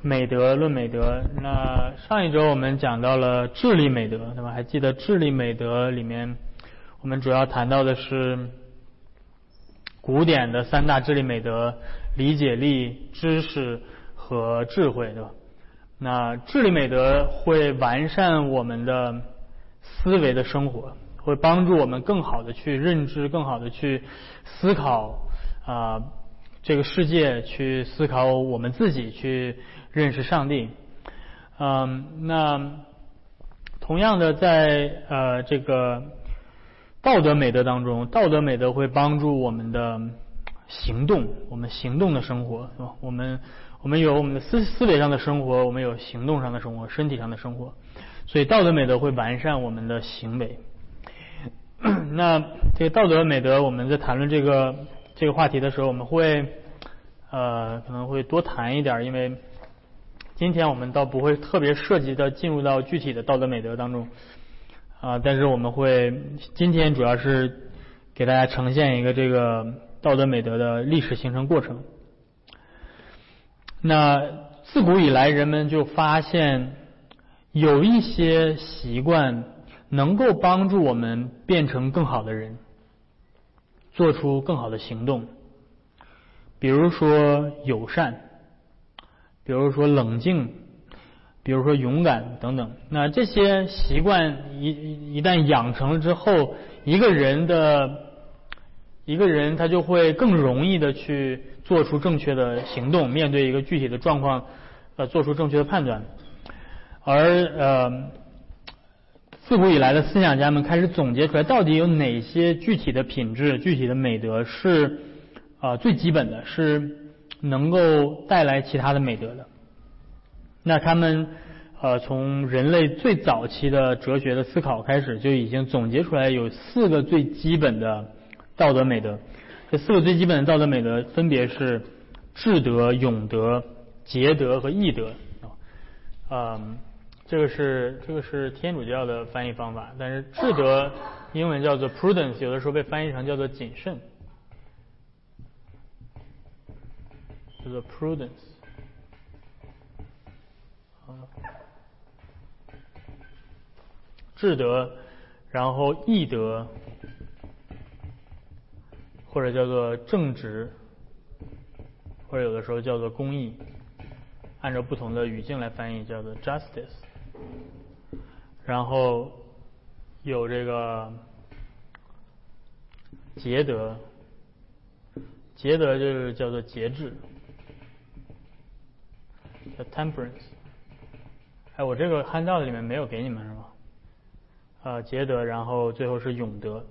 美德论美德。那上一周我们讲到了智力美德，对吧？还记得智力美德里面，我们主要谈到的是古典的三大智力美德：理解力、知识和智慧，对吧？那智力美德会完善我们的思维的生活，会帮助我们更好的去认知，更好的去思考啊这个世界，去思考我们自己，去认识上帝。嗯，那同样的，在呃这个道德美德当中，道德美德会帮助我们的行动，我们行动的生活，是吧？我们。我们有我们的思思维上的生活，我们有行动上的生活，身体上的生活，所以道德美德会完善我们的行为。那这个道德美德，我们在谈论这个这个话题的时候，我们会呃可能会多谈一点，因为今天我们倒不会特别涉及的进入到具体的道德美德当中啊，但是我们会今天主要是给大家呈现一个这个道德美德的历史形成过程。那自古以来，人们就发现有一些习惯能够帮助我们变成更好的人，做出更好的行动。比如说友善，比如说冷静，比如说勇敢等等。那这些习惯一一旦养成了之后，一个人的一个人他就会更容易的去。做出正确的行动，面对一个具体的状况，呃，做出正确的判断。而呃，自古以来的思想家们开始总结出来，到底有哪些具体的品质、具体的美德是啊最基本的，是能够带来其他的美德的。那他们呃从人类最早期的哲学的思考开始，就已经总结出来有四个最基本的道德美德。这四个最基本的道德美德分别是智德、勇德、节德和义德啊。嗯，这个是这个是天主教的翻译方法，但是智德英文叫做 prudence，有的时候被翻译成叫做谨慎，叫做 prudence。智德，然后义德。或者叫做正直，或者有的时候叫做公义，按照不同的语境来翻译叫做 justice。然后有这个节德，节德就是叫做节制，叫 temperance。哎，我这个汉道里面没有给你们是吗？啊，节德，然后最后是永德。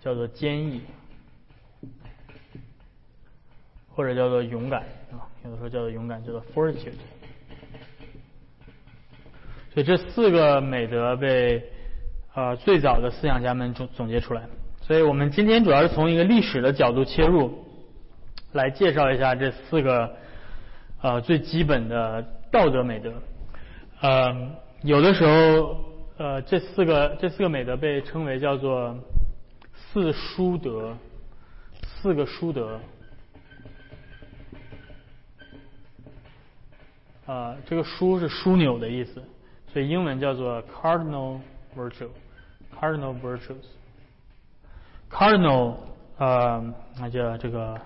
叫做坚毅，或者叫做勇敢啊，有的时候叫做勇敢，叫做 fortitude。所以这四个美德被呃最早的思想家们总总结出来。所以我们今天主要是从一个历史的角度切入，来介绍一下这四个呃最基本的道德美德。呃，有的时候呃这四个这四个美德被称为叫做。四书德，四个书德，啊，这个书是枢纽的意思，所以英文叫做 cardinal virtue，cardinal virtues。cardinal，呃，那叫这个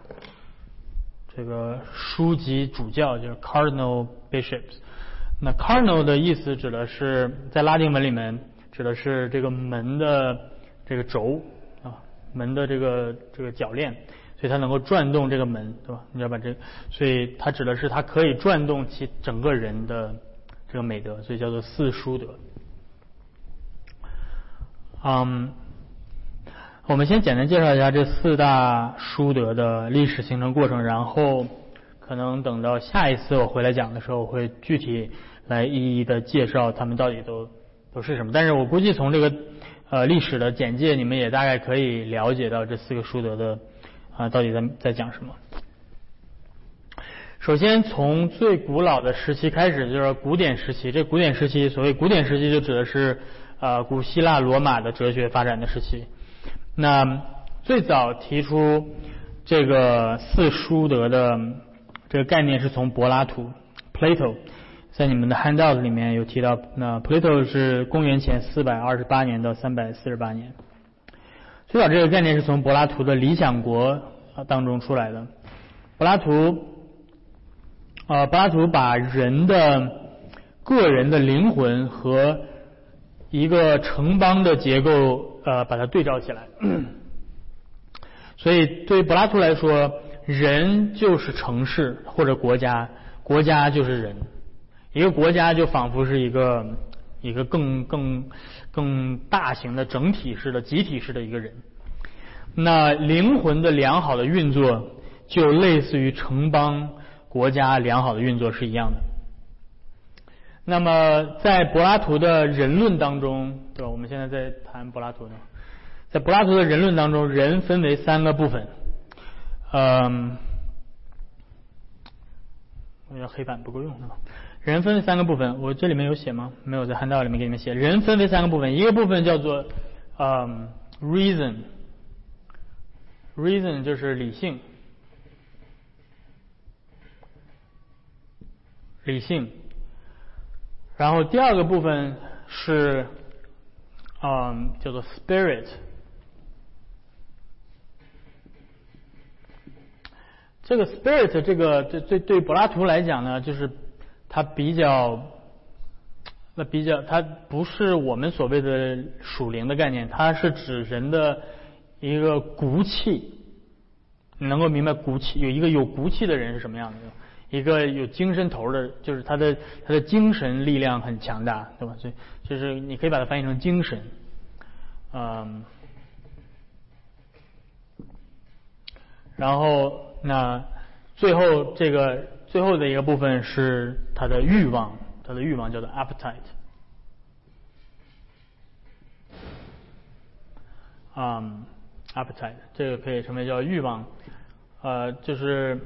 这个书籍主教就是 cardinal bishops。那 cardinal 的意思指的是在拉丁文里面指的是这个门的这个轴啊。门的这个这个铰链，所以它能够转动这个门，对吧？你要把这，所以它指的是它可以转动其整个人的这个美德，所以叫做四书德。嗯，我们先简单介绍一下这四大书德的历史形成过程，然后可能等到下一次我回来讲的时候，我会具体来一一的介绍他们到底都都是什么。但是我估计从这个。呃，历史的简介，你们也大概可以了解到这四个书德的啊，到底在在讲什么。首先，从最古老的时期开始，就是古典时期。这古典时期，所谓古典时期，就指的是呃古希腊罗马的哲学发展的时期。那最早提出这个四书德的这个概念是从柏拉图 （Plato） 在你们的 handout 里面有提到。那 Plato 是公元前四百二十八年到三百四十八年。最早这个概念是从柏拉图的《理想国》啊当中出来的。柏拉图，啊，柏拉图把人的个人的灵魂和一个城邦的结构，呃，把它对照起来。所以，对于柏拉图来说，人就是城市或者国家，国家就是人。一个国家就仿佛是一个一个更更更大型的整体式的集体式的一个人。那灵魂的良好的运作。就类似于城邦国家良好的运作是一样的。那么，在柏拉图的人论当中，对吧？我们现在在谈柏拉图的，在柏拉图的人论当中，人分为三个部分。嗯，我觉得黑板不够用，是吧？人分为三个部分，我这里面有写吗？没有，在函道里面给你们写。人分为三个部分，一个部分叫做嗯，reason，reason 就是理性。理性，然后第二个部分是，嗯，叫做 spirit。这个 spirit 这个对对对柏拉图来讲呢，就是它比较，那比较它不是我们所谓的属灵的概念，它是指人的一个骨气。你能够明白骨气？有一个有骨气的人是什么样的？一个有精神头的，就是他的他的精神力量很强大，对吧？所以就是你可以把它翻译成精神，嗯，然后那最后这个最后的一个部分是他的欲望，他的欲望叫做 appetite，嗯，appetite 这个可以称为叫欲望，呃，就是。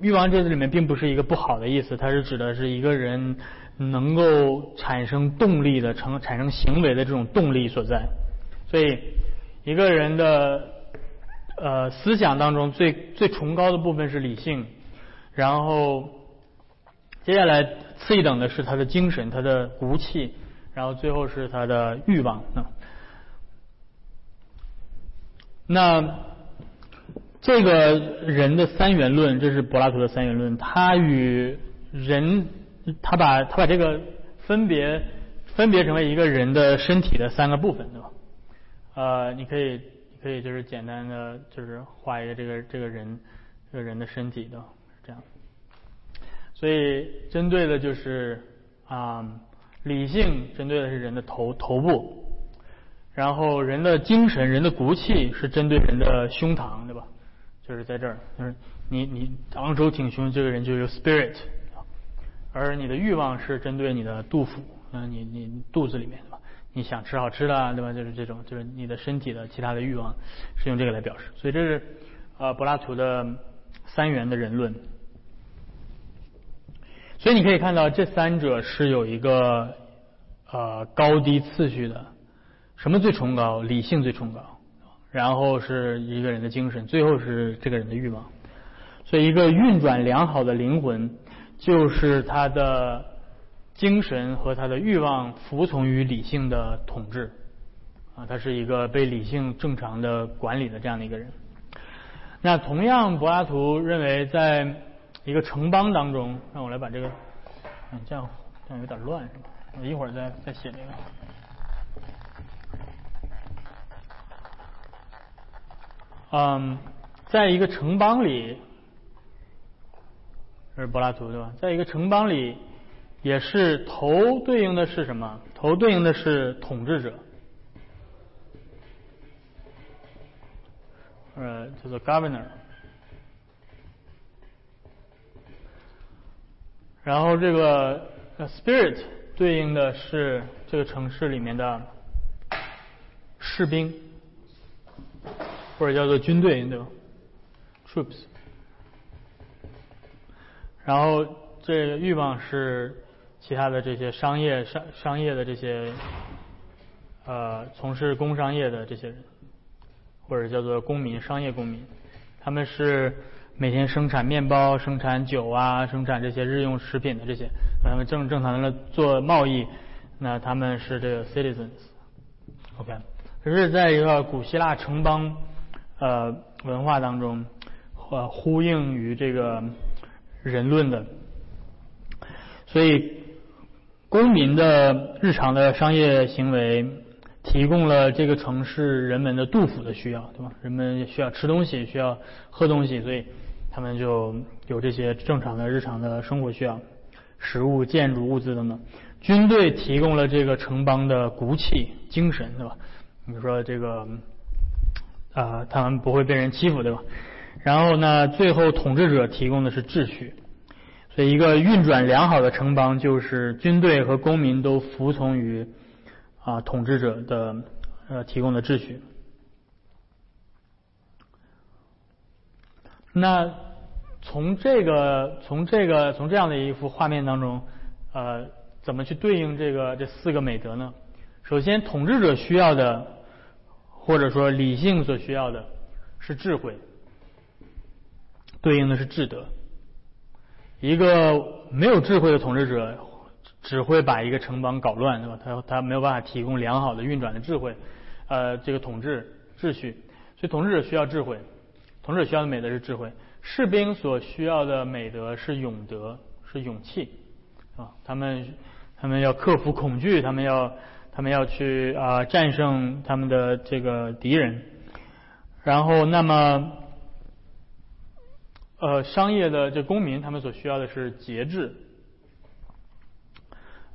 欲望这里面并不是一个不好的意思，它是指的是一个人能够产生动力的、成产生行为的这种动力所在。所以，一个人的呃思想当中最最崇高的部分是理性，然后接下来次一等的是他的精神、他的骨气，然后最后是他的欲望。那。这个人的三元论，这是柏拉图的三元论。他与人，他把他把这个分别分别成为一个人的身体的三个部分，对吧？呃，你可以你可以就是简单的就是画一个这个这个人这个人的身体的这样。所以针对的就是啊理性针对的是人的头头部，然后人的精神人的骨气是针对人的胸膛，对吧？就是在这儿，就是你你昂首挺胸，这个人就有 spirit，而你的欲望是针对你的肚腹，嗯，你你肚子里面对吧？你想吃好吃的对吧？就是这种，就是你的身体的其他的欲望是用这个来表示。所以这是呃柏拉图的三元的人论。所以你可以看到这三者是有一个呃高低次序的，什么最崇高？理性最崇高。然后是一个人的精神，最后是这个人的欲望。所以，一个运转良好的灵魂，就是他的精神和他的欲望服从于理性的统治。啊，他是一个被理性正常的管理的这样的一个人。那同样，柏拉图认为，在一个城邦当中，让我来把这个，嗯，这样这样有点乱，是吧？我一会儿再再写这个。嗯，在一个城邦里，这是柏拉图对吧？在一个城邦里，也是头对应的是什么？头对应的是统治者，呃，叫做 governor。然后这个 spirit 对应的是这个城市里面的士兵。或者叫做军队，对吧？Troops。然后这个欲望是其他的这些商业商商业的这些呃从事工商业的这些人，或者叫做公民商业公民，他们是每天生产面包、生产酒啊、生产这些日用食品的这些，他们正正常的做贸易，那他们是这个 citizens，OK。可是，在一个古希腊城邦呃文化当中，呃呼应于这个人论的，所以公民的日常的商业行为。提供了这个城市人们的杜甫的需要，对吧？人们需要吃东西，需要喝东西，所以他们就有这些正常的日常的生活需要，食物、建筑、物资等等。军队提供了这个城邦的骨气、精神，对吧？比如说这个啊，他们不会被人欺负，对吧？然后呢，最后统治者提供的是秩序，所以一个运转良好的城邦就是军队和公民都服从于。啊，统治者的呃提供的秩序。那从这个从这个从这样的一幅画面当中，呃，怎么去对应这个这四个美德呢？首先，统治者需要的，或者说理性所需要的是智慧，对应的是智德。一个没有智慧的统治者。只会把一个城邦搞乱，对吧？他他没有办法提供良好的运转的智慧，呃，这个统治秩序。所以统治者需要智慧，统治者需要的美德是智慧。士兵所需要的美德是勇德，是勇气，啊，他们他们要克服恐惧，他们要他们要去啊战胜他们的这个敌人。然后，那么，呃，商业的这公民他们所需要的是节制。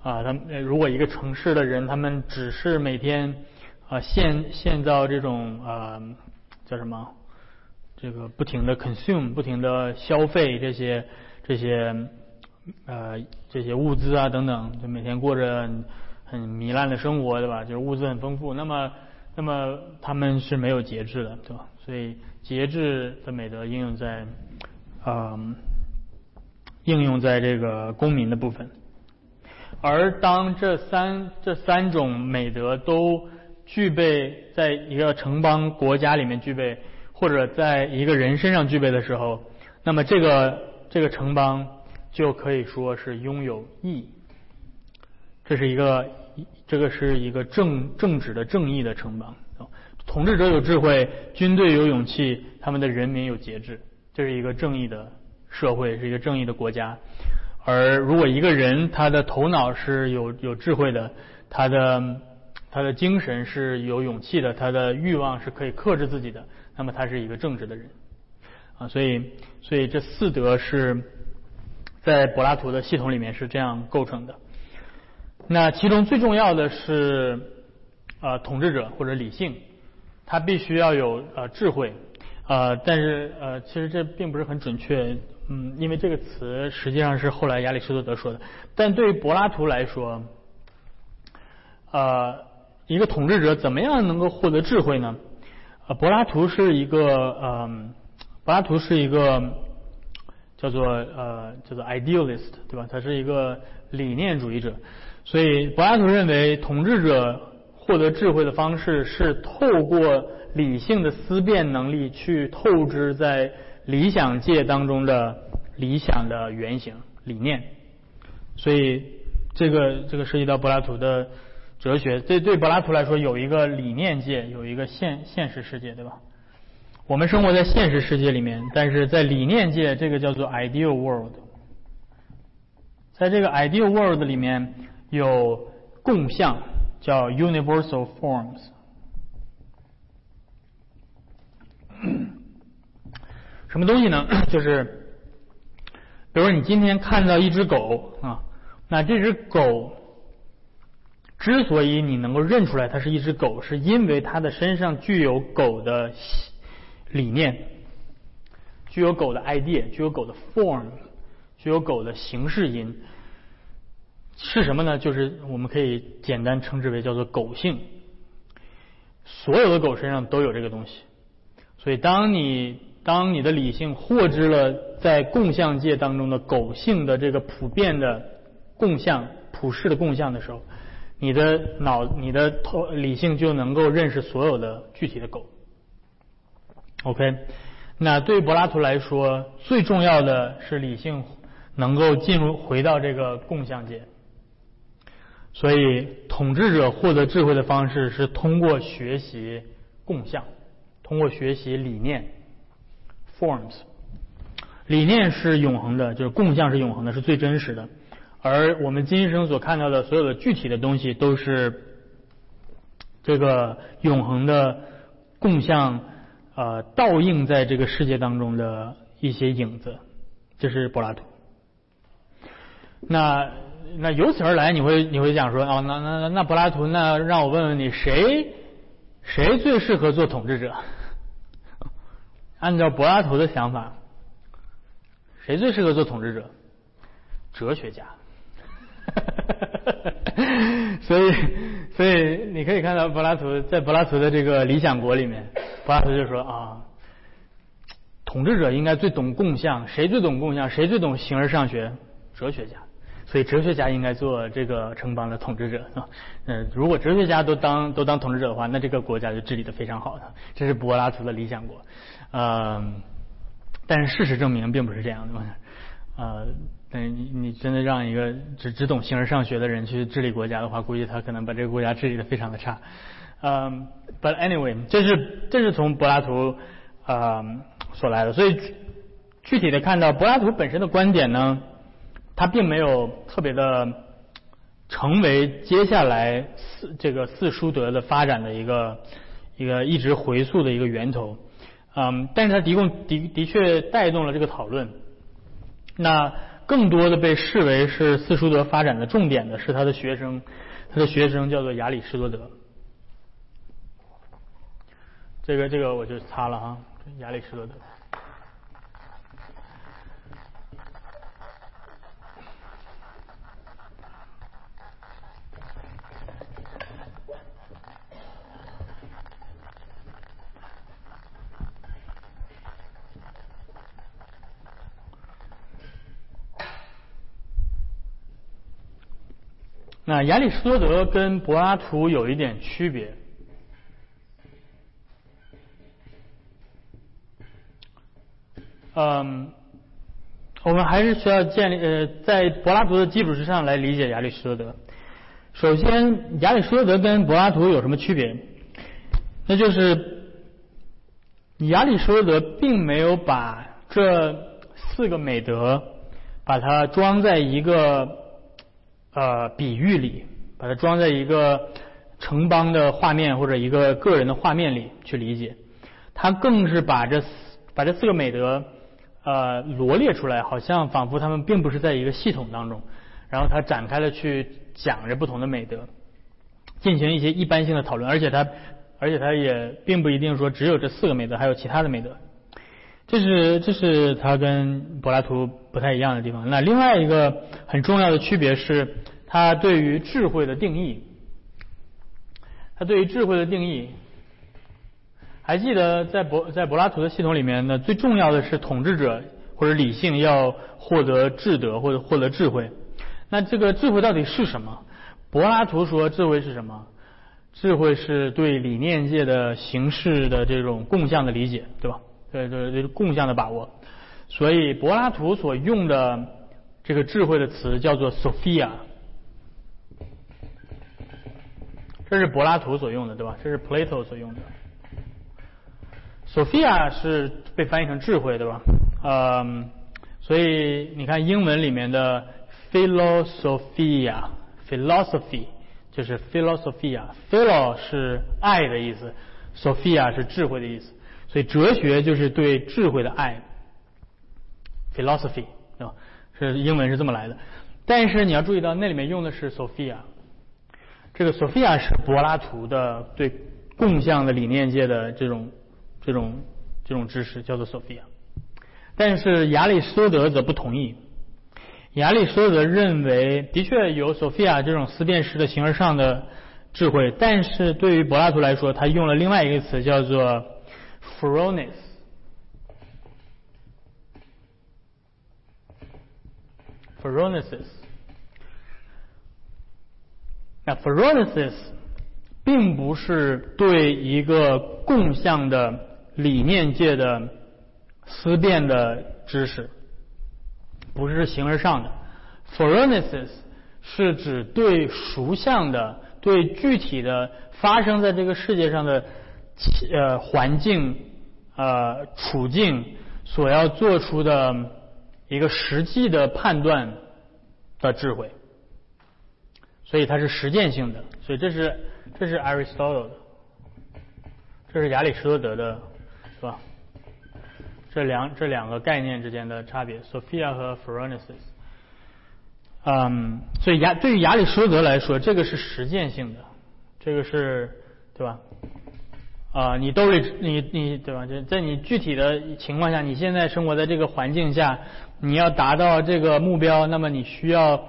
啊，他们如果一个城市的人，他们只是每天啊现现造这种啊叫什么，这个不停的 consume，不停的消费这些这些呃这些物资啊等等，就每天过着很糜烂的生活，对吧？就是物资很丰富，那么那么他们是没有节制的，对吧？所以节制的美德应用在啊应用在这个公民的部分。而当这三这三种美德都具备在一个城邦国家里面具备，或者在一个人身上具备的时候，那么这个这个城邦就可以说是拥有义。这是一个这个是一个正正直的正义的城邦啊。统治者有智慧，军队有勇气，他们的人民有节制，这是一个正义的社会，是一个正义的国家。而如果一个人他的头脑是有有智慧的，他的他的精神是有勇气的，他的欲望是可以克制自己的，那么他是一个正直的人啊。所以，所以这四德是在柏拉图的系统里面是这样构成的。那其中最重要的是呃统治者或者理性，他必须要有呃智慧呃，但是呃其实这并不是很准确。嗯，因为这个词实际上是后来亚里士多德说的，但对于柏拉图来说，呃，一个统治者怎么样能够获得智慧呢？呃，柏拉图是一个，嗯，柏拉图是一个叫做呃叫做 idealist，对吧？他是一个理念主义者，所以柏拉图认为统治者获得智慧的方式是透过理性的思辨能力去透支在。理想界当中的理想的原型理念，所以这个这个涉及到柏拉图的哲学。这对柏拉图来说，有一个理念界，有一个现现实世界，对吧？我们生活在现实世界里面，但是在理念界，这个叫做 ideal world。在这个 ideal world 里面有共相，叫 universal forms。什么东西呢？就是，比如说你今天看到一只狗啊，那这只狗之所以你能够认出来它是一只狗，是因为它的身上具有狗的理念，具有狗的 idea，具有狗的 form，具有狗的形式音，是什么呢？就是我们可以简单称之为叫做狗性。所有的狗身上都有这个东西，所以当你。当你的理性获知了在共相界当中的狗性的这个普遍的共相、普世的共相的时候，你的脑、你的头理性就能够认识所有的具体的狗。OK，那对柏拉图来说，最重要的是理性能够进入回到这个共相界。所以，统治者获得智慧的方式是通过学习共相，通过学习理念 （forms）。理念是永恒的，就是共相是永恒的，是最真实的。而我们今生所看到的所有的具体的东西，都是这个永恒的共相呃倒映在这个世界当中的一些影子。这是柏拉图。那那由此而来，你会你会讲说哦，那那那柏拉图，那让我问问你，谁谁最适合做统治者？按照柏拉图的想法。谁最适合做统治者？哲学家。所以，所以你可以看到柏拉图在柏拉图的这个《理想国》里面，柏拉图就说啊，统治者应该最懂共相，谁最懂共相？谁最懂形而上学？哲学家。所以，哲学家应该做这个城邦的统治者啊。嗯，如果哲学家都当都当统治者的话，那这个国家就治理的非常好的。这是柏拉图的《理想国》。嗯。但是事实证明并不是这样的，呃，但你你真的让一个只只懂形而上学的人去治理国家的话，估计他可能把这个国家治理的非常的差。嗯，But anyway，这是这是从柏拉图啊所来的，所以具体的看到柏拉图本身的观点呢，他并没有特别的成为接下来四这个四书德的发展的一个一个一直回溯的一个源头。嗯，但是他的确的的确带动了这个讨论。那更多的被视为是四书德发展的重点的是他的学生，他的学生叫做亚里士多德。这个这个我就擦了哈，亚里士多德。那亚里士多德跟柏拉图有一点区别，嗯，我们还是需要建立呃，在柏拉图的基础之上来理解亚里士多德。首先，亚里士多德跟柏拉图有什么区别？那就是亚里士多德并没有把这四个美德把它装在一个。呃，比喻里把它装在一个城邦的画面或者一个个人的画面里去理解，他更是把这把这四个美德呃罗列出来，好像仿佛他们并不是在一个系统当中，然后他展开了去讲着不同的美德，进行一些一般性的讨论，而且他而且他也并不一定说只有这四个美德，还有其他的美德，这是这是他跟柏拉图不太一样的地方。那另外一个很重要的区别是。他对于智慧的定义，他对于智慧的定义，还记得在柏在柏拉图的系统里面呢？最重要的是统治者或者理性要获得智德或者获得智慧。那这个智慧到底是什么？柏拉图说智慧是什么？智慧是对理念界的形式的这种共相的理解，对吧？对对对，共相的把握。所以柏拉图所用的这个智慧的词叫做 Sophia。这是柏拉图所用的，对吧？这是 Plato 所用的。Sophia 是被翻译成智慧，对吧？嗯，所以你看英文里面的 philosophia，philosophy 就是 philosophia，philo 是爱的意思，sophia 是智慧的意思，所以哲学就是对智慧的爱，philosophy 对吧？是英文是这么来的，但是你要注意到那里面用的是 Sophia。这个 Sophia 是柏拉图的对共相的理念界的这种这种这种知识，叫做 Sophia，。但是亚里士多德则不同意。亚里士多德认为，的确有 Sophia 这种思辨式的形而上的智慧，但是对于柏拉图来说，他用了另外一个词，叫做 phronis。phronesis。那 phronesis 并不是对一个共相的理念界的思辨的知识，不是形而上的。Phronesis 是指对熟相的、对具体的发生在这个世界上的呃环境呃处境所要做出的一个实际的判断的智慧，所以它是实践性的。所以这是这是 Aristotle 的，这是亚里士多德的，是吧？这两这两个概念之间的差别，Sophia 和 Phronesis。嗯，所以亚对于亚里士多德来说，这个是实践性的，这个是对吧？啊，你兜里你你对吧？就在你具体的情况下，你现在生活在这个环境下，你要达到这个目标，那么你需要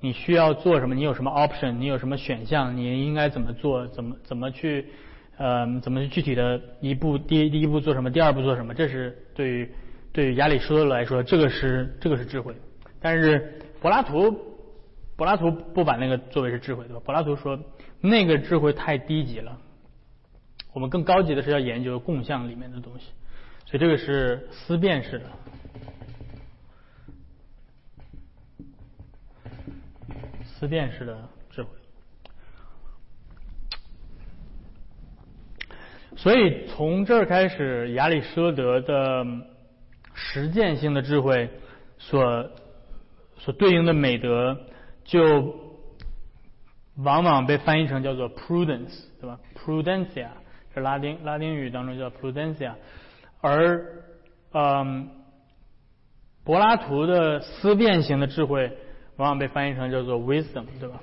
你需要做什么？你有什么 option？你有什么选项？你应该怎么做？怎么怎么去呃怎么具体的一步第第一步做什么？第二步做什么？这是对于对于亚里士多德来说，这个是这个是智慧，但是。柏拉图，柏拉图不把那个作为是智慧，对吧？柏拉图说那个智慧太低级了，我们更高级的是要研究共相里面的东西，所以这个是思辨式的，思辨式的智慧。所以从这儿开始，亚里士多德的实践性的智慧所。所对应的美德就往往被翻译成叫做 prudence，对吧？prudencia 是拉丁拉丁语当中叫 prudencia，而嗯，柏拉图的思辨型的智慧往往被翻译成叫做 wisdom，对吧？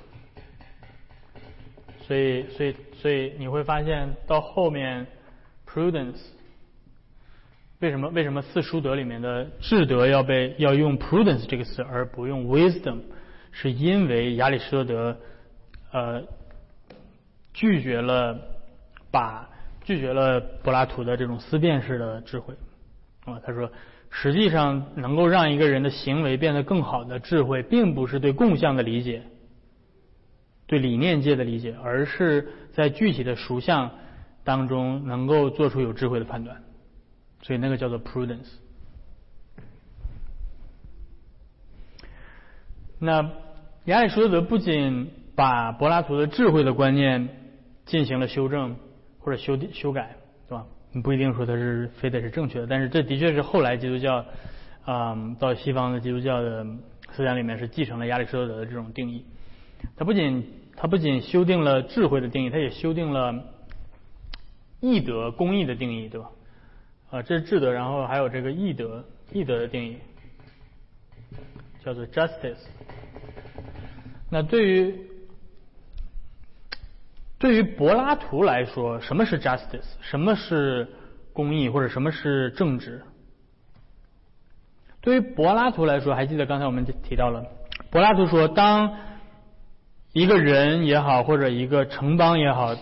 所以，所以，所以你会发现到后面 prudence。为什么为什么四书德里面的智德要被要用 prudence 这个词而不用 wisdom？是因为亚里士多德呃拒绝了把拒绝了柏拉图的这种思辨式的智慧啊，他说实际上能够让一个人的行为变得更好的智慧，并不是对共相的理解，对理念界的理解，而是在具体的属相当中能够做出有智慧的判断。所以那个叫做 prudence。那亚里士多德不仅把柏拉图的智慧的观念进行了修正或者修修改，不一定说他是非得是正确的，但是这的确是后来基督教啊到西方的基督教的思想里面是继承了亚里士多德的这种定义。他不仅他不仅修订了智慧的定义，他也修订了义德公义的定义，对吧？啊，这是智德，然后还有这个义德，义德的定义叫做 justice。那对于对于柏拉图来说，什么是 justice？什么是公义，或者什么是政治？对于柏拉图来说，还记得刚才我们提到了，柏拉图说，当一个人也好，或者一个城邦也好，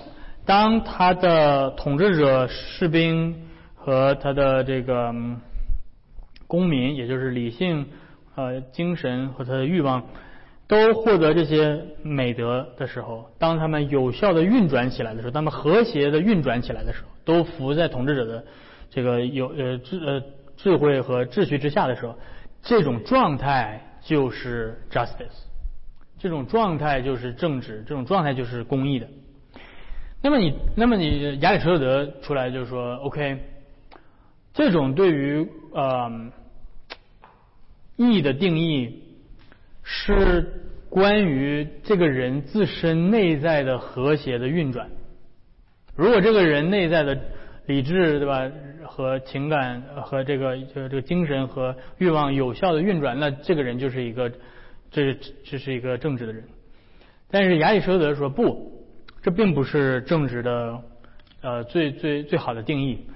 当他的统治者士兵。和他的这个公民，也就是理性、呃精神和他的欲望，都获得这些美德的时候，当他们有效的运转起来的时候，他们和谐的运转起来的时候，都服在统治者的这个有呃智呃智慧和秩序之下的时候，这种状态就是 justice，这种状态就是正直，这种状态就是公义的。那么你，那么你亚里士多德出来就是说，OK。这种对于呃义的定义是关于这个人自身内在的和谐的运转。如果这个人内在的理智对吧和情感和这个就这个精神和欲望有效的运转，那这个人就是一个这这是一个正直的人。但是亚里士多德说不，这并不是正直的呃最最最好的定义。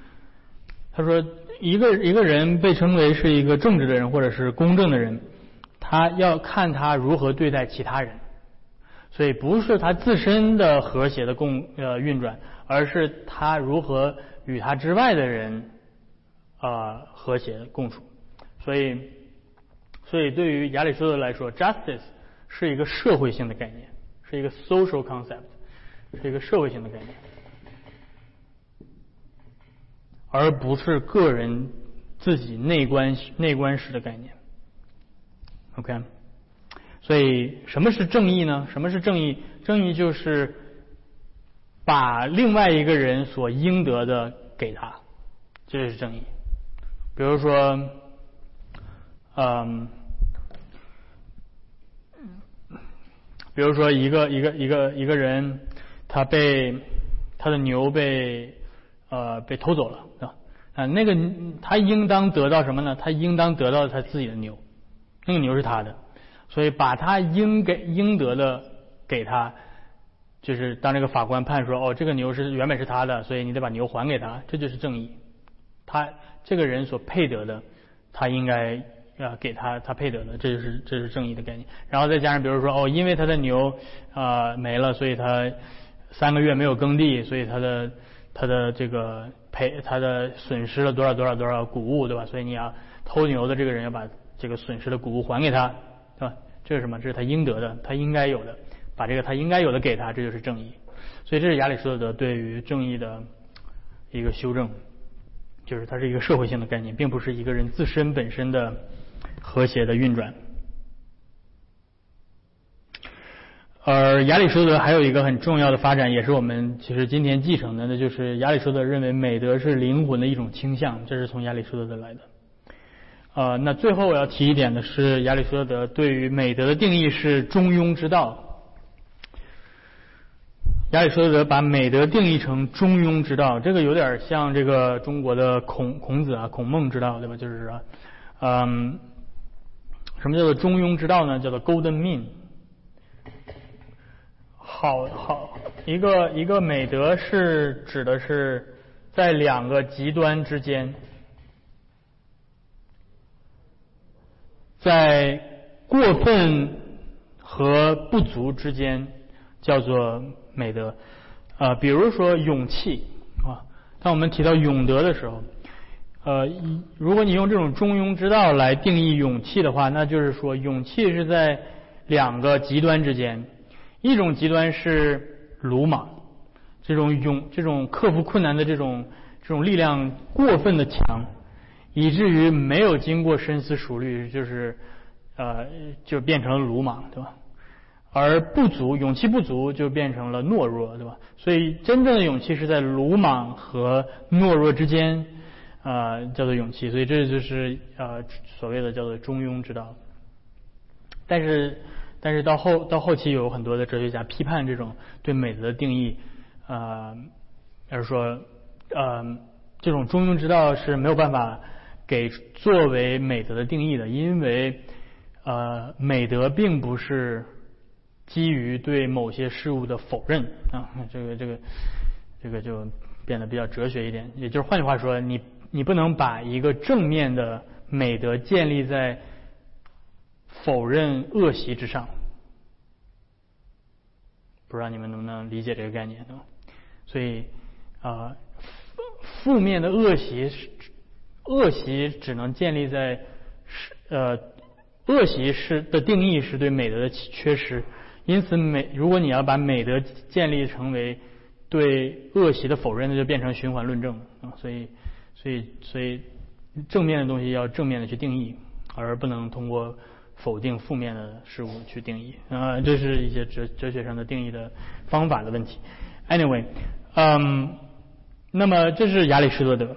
他说，一个一个人被称为是一个正直的人，或者是公正的人，他要看他如何对待其他人，所以不是他自身的和谐的共呃运转，而是他如何与他之外的人啊和谐共处。所以，所以对于亚里士多德来说，justice 是一个社会性的概念，是一个 social concept，是一个社会性的概念。而不是个人自己内观内观式的概念。OK，所以什么是正义呢？什么是正义？正义就是把另外一个人所应得的给他，这是正义。比如说，嗯。比如说，一个一个一个一个人，他被他的牛被呃被偷走了啊，那个他应当得到什么呢？他应当得到他自己的牛，那个牛是他的，所以把他应给应得的给他，就是当这个法官判说哦，这个牛是原本是他的，所以你得把牛还给他，这就是正义。他这个人所配得的，他应该。啊，给他他配得的，这就是这是正义的概念。然后再加上，比如说哦，因为他的牛啊没了，所以他三个月没有耕地，所以他的他的这个赔他的损失了多少多少多少谷物，对吧？所以你要偷牛的这个人要把这个损失的谷物还给他，对吧？这是什么？这是他应得的，他应该有的，把这个他应该有的给他，这就是正义。所以这是亚里士多德对于正义的一个修正，就是它是一个社会性的概念，并不是一个人自身本身的。和谐的运转，而亚里士多德还有一个很重要的发展，也是我们其实今天继承的，那就是亚里士多德认为美德是灵魂的一种倾向，这是从亚里士多德来的。呃，那最后我要提一点的是，亚里士多德对于美德的定义是中庸之道。亚里士多德把美德定义成中庸之道，这个有点像这个中国的孔孔子啊，孔孟之道，对吧？就是说，嗯。什么叫做中庸之道呢？叫做 golden mean。好好，一个一个美德是指的是在两个极端之间，在过分和不足之间叫做美德。啊，比如说勇气啊，当我们提到勇德的时候。呃，如果你用这种中庸之道来定义勇气的话，那就是说，勇气是在两个极端之间。一种极端是鲁莽，这种勇、这种克服困难的这种这种力量过分的强，以至于没有经过深思熟虑，就是呃，就变成了鲁莽，对吧？而不足，勇气不足，就变成了懦弱，对吧？所以，真正的勇气是在鲁莽和懦弱之间。啊，叫做勇气，所以这就是呃所谓的叫做中庸之道。但是，但是到后到后期有很多的哲学家批判这种对美的定义，啊，而是说，呃，这种中庸之道是没有办法给作为美德的定义的，因为呃，美德并不是基于对某些事物的否认啊，这个这个这个就变得比较哲学一点，也就是换句话说，你。你不能把一个正面的美德建立在否认恶习之上，不知道你们能不能理解这个概念？所以啊，负面的恶习是恶习只能建立在是呃恶习是的定义是对美德的缺失，因此美如果你要把美德建立成为对恶习的否认，那就变成循环论证啊，所以。所以，所以正面的东西要正面的去定义，而不能通过否定负面的事物去定义啊，这是一些哲哲学上的定义的方法的问题。Anyway，嗯，那么这是亚里士多德，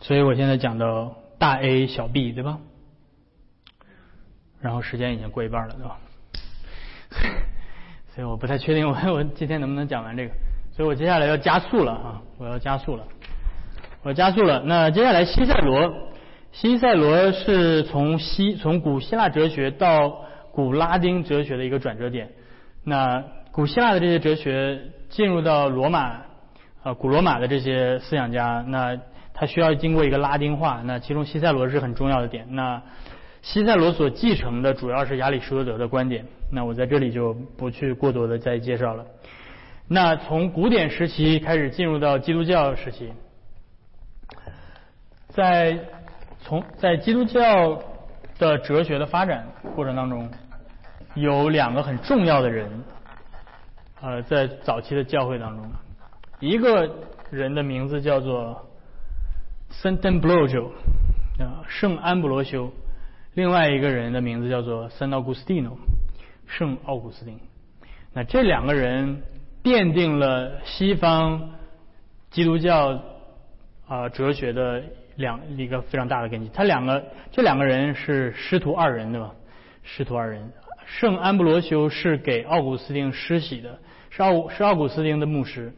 所以我现在讲到大 A 小 B 对吧？然后时间已经过一半了对吧？所以我不太确定我 我今天能不能讲完这个。所以我接下来要加速了啊！我要加速了，我加速了。那接下来西塞罗，西塞罗是从西从古希腊哲学到古拉丁哲学的一个转折点。那古希腊的这些哲学进入到罗马，呃，古罗马的这些思想家，那他需要经过一个拉丁化。那其中西塞罗是很重要的点。那西塞罗所继承的主要是亚里士多德的观点。那我在这里就不去过多的再介绍了。那从古典时期开始进入到基督教时期，在从在基督教的哲学的发展过程当中，有两个很重要的人，呃，在早期的教会当中，一个人的名字叫做圣安布罗修啊，圣安布罗修。另外一个人的名字叫做圣奥古斯蒂诺，圣奥古斯丁。那这两个人奠定了西方基督教啊哲学的两一个非常大的根基。他两个这两个人是师徒二人对吧？师徒二人，圣安布罗修是给奥古斯丁施洗的，是奥是奥古斯丁的牧师，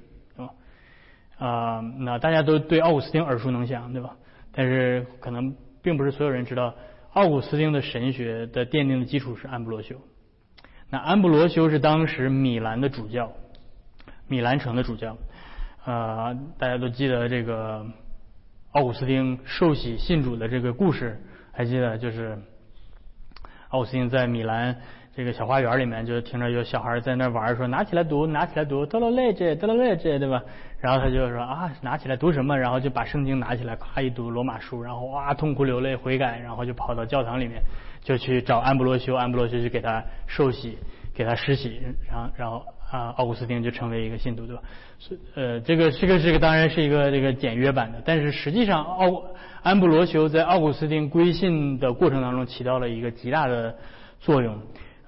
啊，那大家都对奥古斯丁耳熟能详，对吧？但是可能并不是所有人知道。奥古斯丁的神学的奠定的基础是安布罗修。那安布罗修是当时米兰的主教，米兰城的主教。呃，大家都记得这个奥古斯丁受洗信主的这个故事，还记得就是奥古斯丁在米兰。这个小花园里面就听着有小孩在那玩，说拿起来读，拿起来读，德罗雷这，德罗雷这，对吧？然后他就说啊，拿起来读什么？然后就把圣经拿起来，咔一读罗马书，然后哇痛哭流泪悔改，然后就跑到教堂里面，就去找安布罗修，安布罗修就给他受洗，给他施洗，然后然后啊奥古斯丁就成为一个信徒，对吧？是呃这个这个这个当然是一个这个简约版的，但是实际上奥安布罗修在奥古斯丁归信的过程当中起到了一个极大的作用。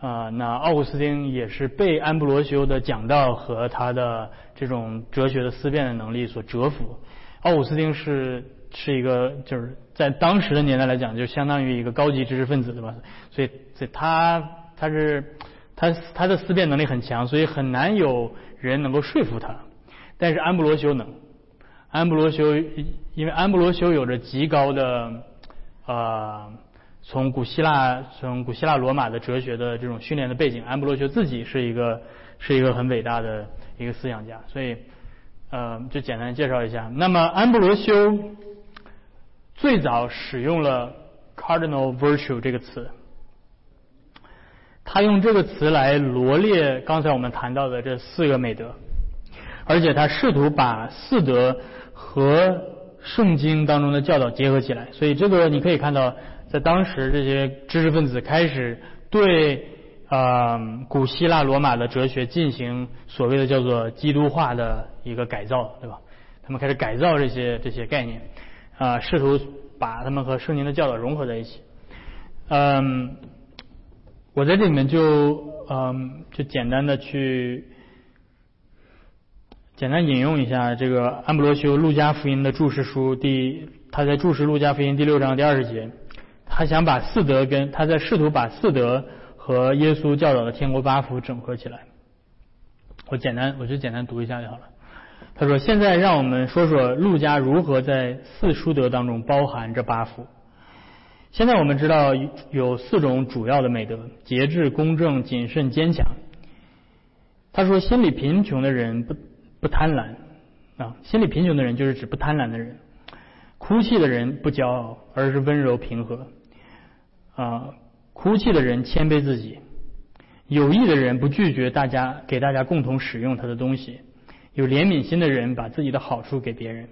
啊，那奥古斯丁也是被安布罗修的讲道和他的这种哲学的思辨的能力所折服。奥古斯丁是是一个，就是在当时的年代来讲，就相当于一个高级知识分子，对吧？所以，所以他他是他他的思辨能力很强，所以很难有人能够说服他。但是安布罗修能，安布罗修因为安布罗修有着极高的啊。从古希腊，从古希腊罗马的哲学的这种训练的背景，安布罗修自己是一个是一个很伟大的一个思想家，所以呃，就简单介绍一下。那么安布罗修最早使用了 cardinal virtue 这个词，他用这个词来罗列刚才我们谈到的这四个美德，而且他试图把四德和圣经当中的教导结合起来，所以这个你可以看到。在当时，这些知识分子开始对啊古希腊罗马的哲学进行所谓的叫做基督化的一个改造，对吧？他们开始改造这些这些概念，啊，试图把他们和圣经的教导融合在一起。嗯，我在这里面就嗯就简单的去简单引用一下这个安布罗修路加福音的注释书第他在注释路加福音第六章第二十节。他想把四德跟他在试图把四德和耶稣教导的天国八福整合起来。我简单我就简单读一下就好了。他说：“现在让我们说说路加如何在四书德当中包含这八福。现在我们知道有四种主要的美德：节制、公正、谨慎、坚强。他说，心里贫穷的人不不贪婪啊，心里贫穷的人就是指不贪婪的人。哭泣的人不骄傲，而是温柔平和。”啊，哭泣的人谦卑自己，有意的人不拒绝大家给大家共同使用他的东西，有怜悯心的人把自己的好处给别人，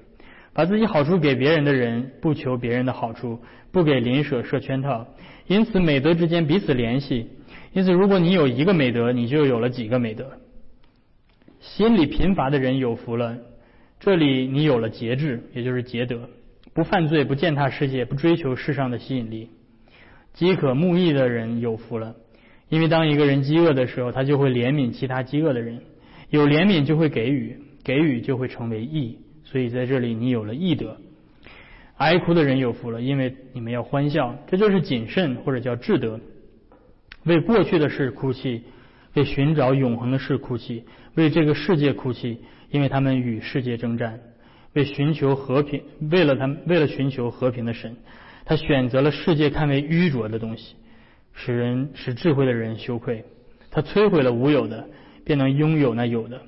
把自己好处给别人的人不求别人的好处，不给邻舍设圈套，因此美德之间彼此联系。因此，如果你有一个美德，你就有了几个美德。心里贫乏的人有福了，这里你有了节制，也就是节德，不犯罪，不践踏世界，不追求世上的吸引力。饥渴慕义的人有福了，因为当一个人饥饿的时候，他就会怜悯其他饥饿的人，有怜悯就会给予，给予就会成为义，所以在这里你有了义德。哀哭的人有福了，因为你们要欢笑，这就是谨慎或者叫智德。为过去的事哭泣，为寻找永恒的事哭泣，为这个世界哭泣，因为他们与世界征战，为寻求和平，为了他们，为了寻求和平的神。他选择了世界看为愚拙的东西，使人使智慧的人羞愧。他摧毁了无有的，便能拥有那有的。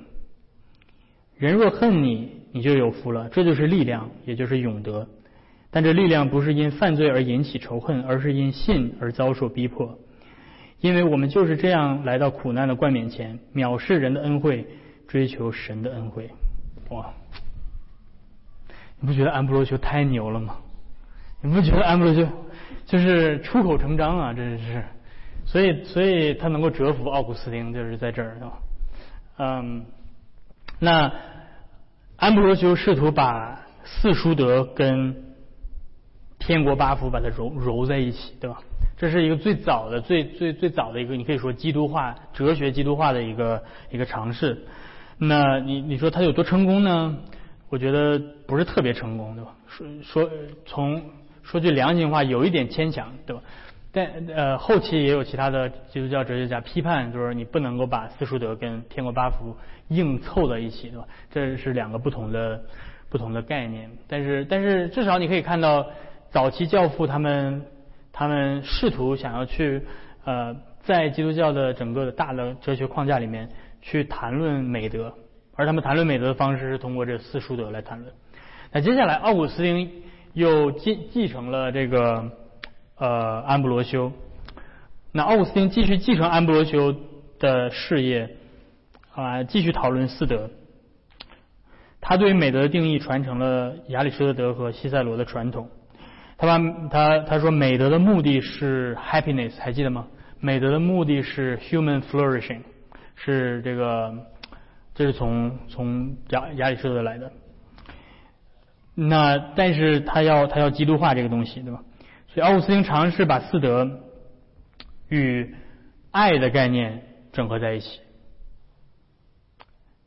人若恨你，你就有福了。这就是力量，也就是永德。但这力量不是因犯罪而引起仇恨，而是因信而遭受逼迫。因为我们就是这样来到苦难的冠冕前，藐视人的恩惠，追求神的恩惠。哇！你不觉得安布罗修太牛了吗？你不觉得安布罗修就是出口成章啊？真是，所以所以他能够折服奥古斯丁，就是在这儿，是吧？嗯，那安布罗修试图把四书德跟天国八福把它揉揉在一起，对吧？这是一个最早的、最最最早的一个，你可以说基督化哲学、基督化的一个一个尝试。那你你说它有多成功呢？我觉得不是特别成功，对吧？说说从说句良心话，有一点牵强，对吧？但呃，后期也有其他的基督教哲学家批判，就是你不能够把四书德跟天国八福硬凑在一起，对吧？这是两个不同的不同的概念。但是但是至少你可以看到，早期教父他们他们试图想要去呃，在基督教的整个的大的哲学框架里面去谈论美德，而他们谈论美德的方式是通过这四书德来谈论。那接下来奥古斯丁又继继承了这个。呃，安布罗修，那奥古斯丁继续继承安布罗修的事业，啊，继续讨论四德。他对于美德的定义传承了亚里士多德和西塞罗的传统。他把他他说美德的目的是 happiness，还记得吗？美德的目的是 human flourishing，是这个，这是从从亚亚里士多德来的。那但是他要他要基督化这个东西，对吧？所以奥古斯丁尝试把四德与爱的概念整合在一起。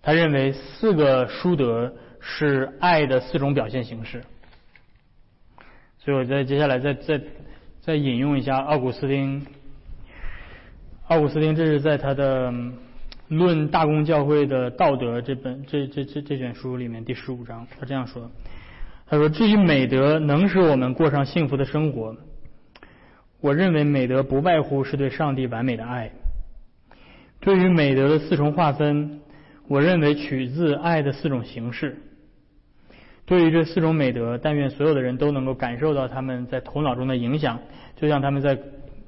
他认为四个书德是爱的四种表现形式。所以我在接下来再再再引用一下奥古斯丁。奥古斯丁这是在他的《论大公教会的道德》这本这这这这卷书里面第十五章，他这样说。他说：“至于美德能使我们过上幸福的生活，我认为美德不外乎是对上帝完美的爱。对于美德的四重划分，我认为取自爱的四种形式。对于这四种美德，但愿所有的人都能够感受到他们在头脑中的影响，就像他们在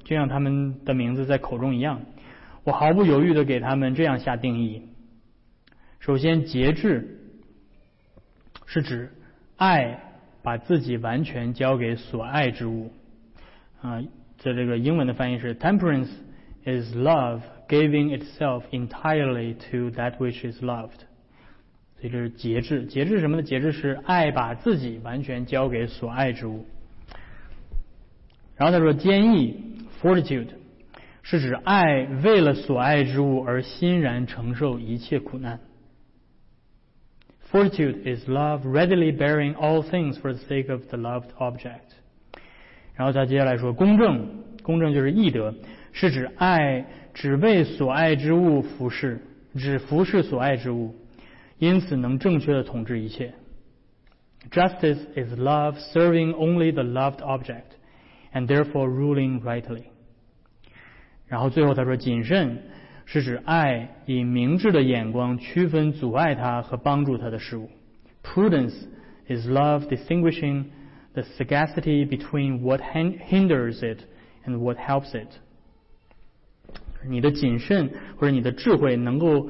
就像他们的名字在口中一样。我毫不犹豫的给他们这样下定义：首先，节制是指。”爱把自己完全交给所爱之物，啊，在这个英文的翻译是 Temperance is love giving itself entirely to that which is loved。所以这是节制，节制什么呢？节制是爱把自己完全交给所爱之物。然后他说坚毅 Fortitude 是指爱为了所爱之物而欣然承受一切苦难。Fortitude is love readily bearing all things for the sake of the loved object。然后他接下来说，公正，公正就是义德，是指爱只为所爱之物服侍，只服侍所爱之物，因此能正确的统治一切。Justice is love serving only the loved object, and therefore ruling rightly。然后最后他说，谨慎。 是指爱以明智的眼光区分阻碍他和帮助他的事物。Prudence is love distinguishing the sagacity between what hinders it and what helps it。你的谨慎或者你的智慧能够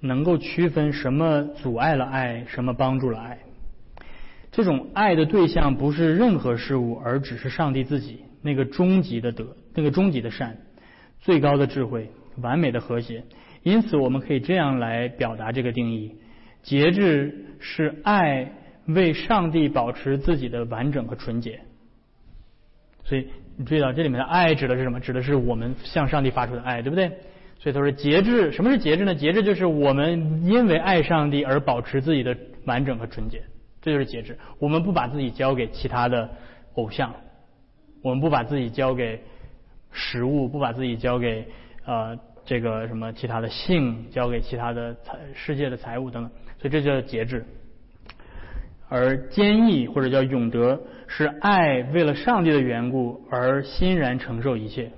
能够区分什么阻碍了爱，什么帮助了爱。这种爱的对象不是任何事物，而只是上帝自己，那个终极的德，那个终极的善，最高的智慧。完美的和谐，因此我们可以这样来表达这个定义：节制是爱为上帝保持自己的完整和纯洁。所以你注意到这里面的爱指的是什么？指的是我们向上帝发出的爱，对不对？所以他说节制，什么是节制呢？节制就是我们因为爱上帝而保持自己的完整和纯洁，这就是节制。我们不把自己交给其他的偶像，我们不把自己交给食物，不把自己交给。呃，这个什么其他的性交给其他的财世界的财物等等，所以这叫节制。而坚毅或者叫永德，是爱为了上帝的缘故而欣然承受一切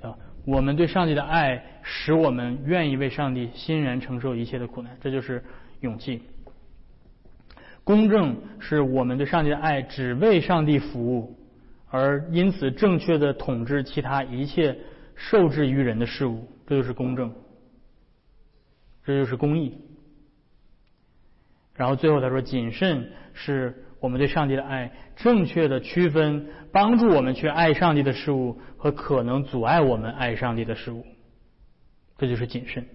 啊。我们对上帝的爱，使我们愿意为上帝欣然承受一切的苦难，这就是勇气。公正是我们对上帝的爱，只为上帝服务，而因此正确的统治其他一切。受制于人的事物，这就是公正，这就是公义。然后最后他说，谨慎是我们对上帝的爱，正确的区分帮助我们去爱上帝的事物和可能阻碍我们爱上帝的事物，这就是谨慎。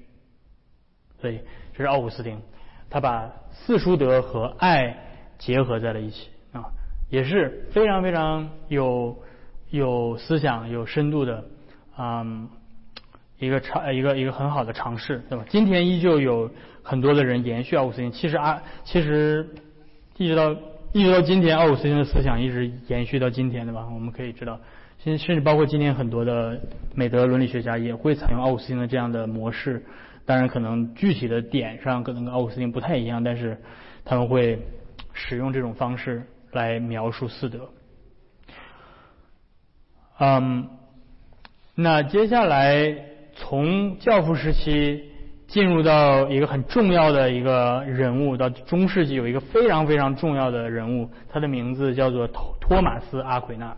所以这是奥古斯丁，他把四书德和爱结合在了一起啊，也是非常非常有有思想、有深度的，嗯，一个尝一个一个很好的尝试，对吧？今天依旧有很多的人延续奥古斯丁，其实啊，其实一直到一直到今天，奥古斯丁的思想一直延续到今天，对吧？我们可以知道，甚甚至包括今天很多的美德伦理学家也会采用奥古斯丁的这样的模式，当然可能具体的点上可能跟奥古斯丁不太一样，但是他们会使用这种方式。来描述四德。嗯，那接下来从教父时期进入到一个很重要的一个人物，到中世纪有一个非常非常重要的人物，他的名字叫做托托马斯阿奎那。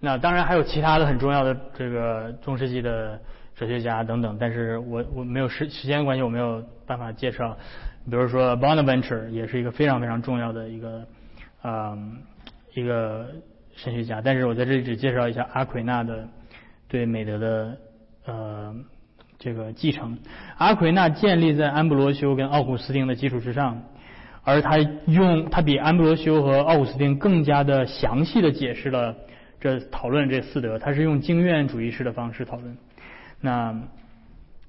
那当然还有其他的很重要的这个中世纪的哲学家等等，但是我我没有时时间关系，我没有办法介绍。比如说 Bonaventure 也是一个非常非常重要的一个，嗯，一个神学家。但是我在这里只介绍一下阿奎那的对美德的呃这个继承。阿奎那建立在安布罗修跟奥古斯丁的基础之上，而他用他比安布罗修和奥古斯丁更加的详细的解释了这讨论这四德。他是用经验主义式的方式讨论。那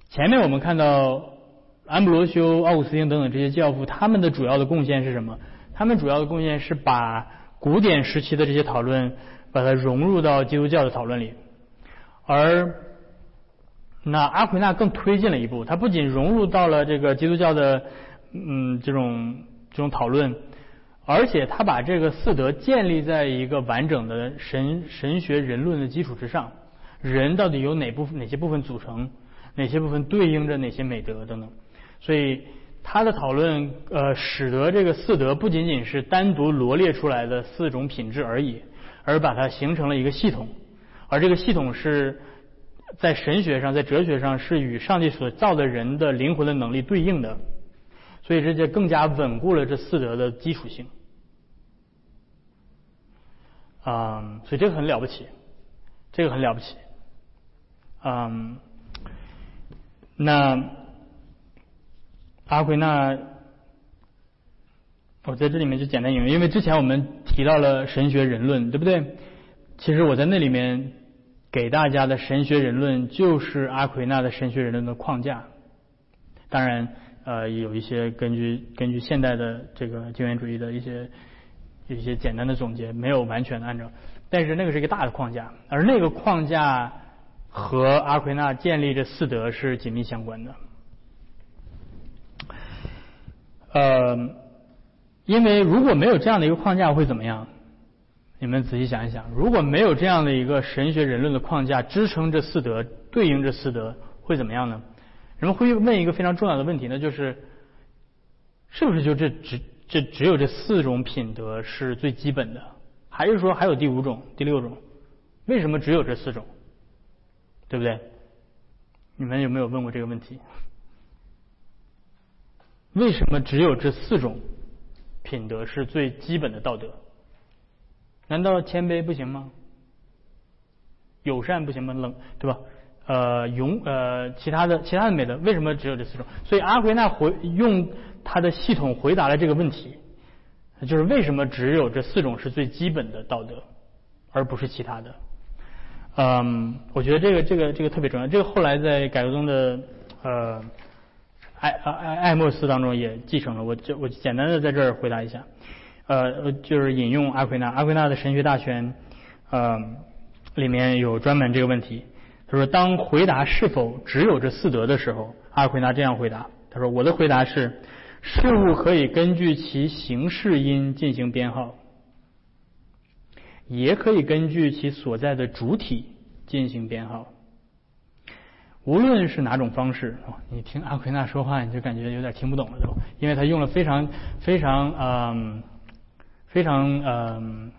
前面我们看到。安布罗修、奥古斯丁等等这些教父，他们的主要的贡献是什么？他们主要的贡献是把古典时期的这些讨论，把它融入到基督教的讨论里。而那阿奎那更推进了一步，他不仅融入到了这个基督教的嗯这种这种讨论，而且他把这个四德建立在一个完整的神神学人论的基础之上。人到底由哪部分哪些部分组成？哪些部分对应着哪些美德等等？所以他的讨论，呃，使得这个四德不仅仅是单独罗列出来的四种品质而已，而把它形成了一个系统，而这个系统是在神学上、在哲学上是与上帝所造的人的灵魂的能力对应的，所以这就更加稳固了这四德的基础性。啊，所以这个很了不起，这个很了不起，嗯，那。阿奎那，我在这里面就简单引用，因为之前我们提到了神学人论，对不对？其实我在那里面给大家的神学人论就是阿奎那的神学人论的框架。当然，呃，有一些根据根据现代的这个经验主义的一些一些简单的总结，没有完全的按照，但是那个是一个大的框架，而那个框架和阿奎那建立这四德是紧密相关的。呃，因为如果没有这样的一个框架会怎么样？你们仔细想一想，如果没有这样的一个神学人论的框架支撑这四德，对应这四德会怎么样呢？人们会问一个非常重要的问题，那就是是不是就这只这只有这四种品德是最基本的，还是说还有第五种、第六种？为什么只有这四种？对不对？你们有没有问过这个问题？为什么只有这四种品德是最基本的道德？难道谦卑不行吗？友善不行吗？冷对吧？呃，勇呃，其他的其他的美德为什么只有这四种？所以阿奎那回用他的系统回答了这个问题，就是为什么只有这四种是最基本的道德，而不是其他的？嗯，我觉得这个这个这个特别重要。这个后来在改革中的呃。爱啊爱爱莫斯当中也继承了，我就我简单的在这儿回答一下，呃，就是引用阿奎那，阿奎那的神学大全，呃，里面有专门这个问题。他说，当回答是否只有这四德的时候，阿奎那这样回答。他说，我的回答是，事物可以根据其形式因进行编号，也可以根据其所在的主体进行编号。无论是哪种方式，你听阿奎那说话，你就感觉有点听不懂了，都，因为他用了非常非常嗯非常嗯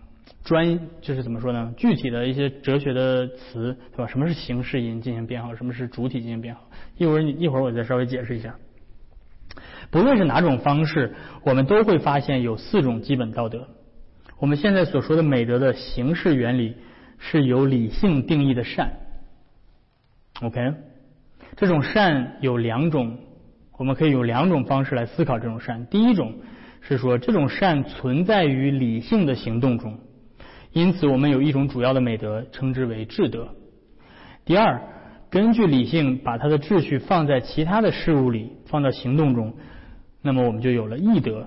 专，就是怎么说呢？具体的一些哲学的词，对吧？什么是形式音进行编号？什么是主体进行编号？一会儿你一会儿我再稍微解释一下。不论是哪种方式，我们都会发现有四种基本道德。我们现在所说的美德的形式原理，是由理性定义的善。OK。这种善有两种，我们可以有两种方式来思考这种善。第一种是说这种善存在于理性的行动中，因此我们有一种主要的美德，称之为智德。第二，根据理性把它的秩序放在其他的事物里，放到行动中，那么我们就有了义德；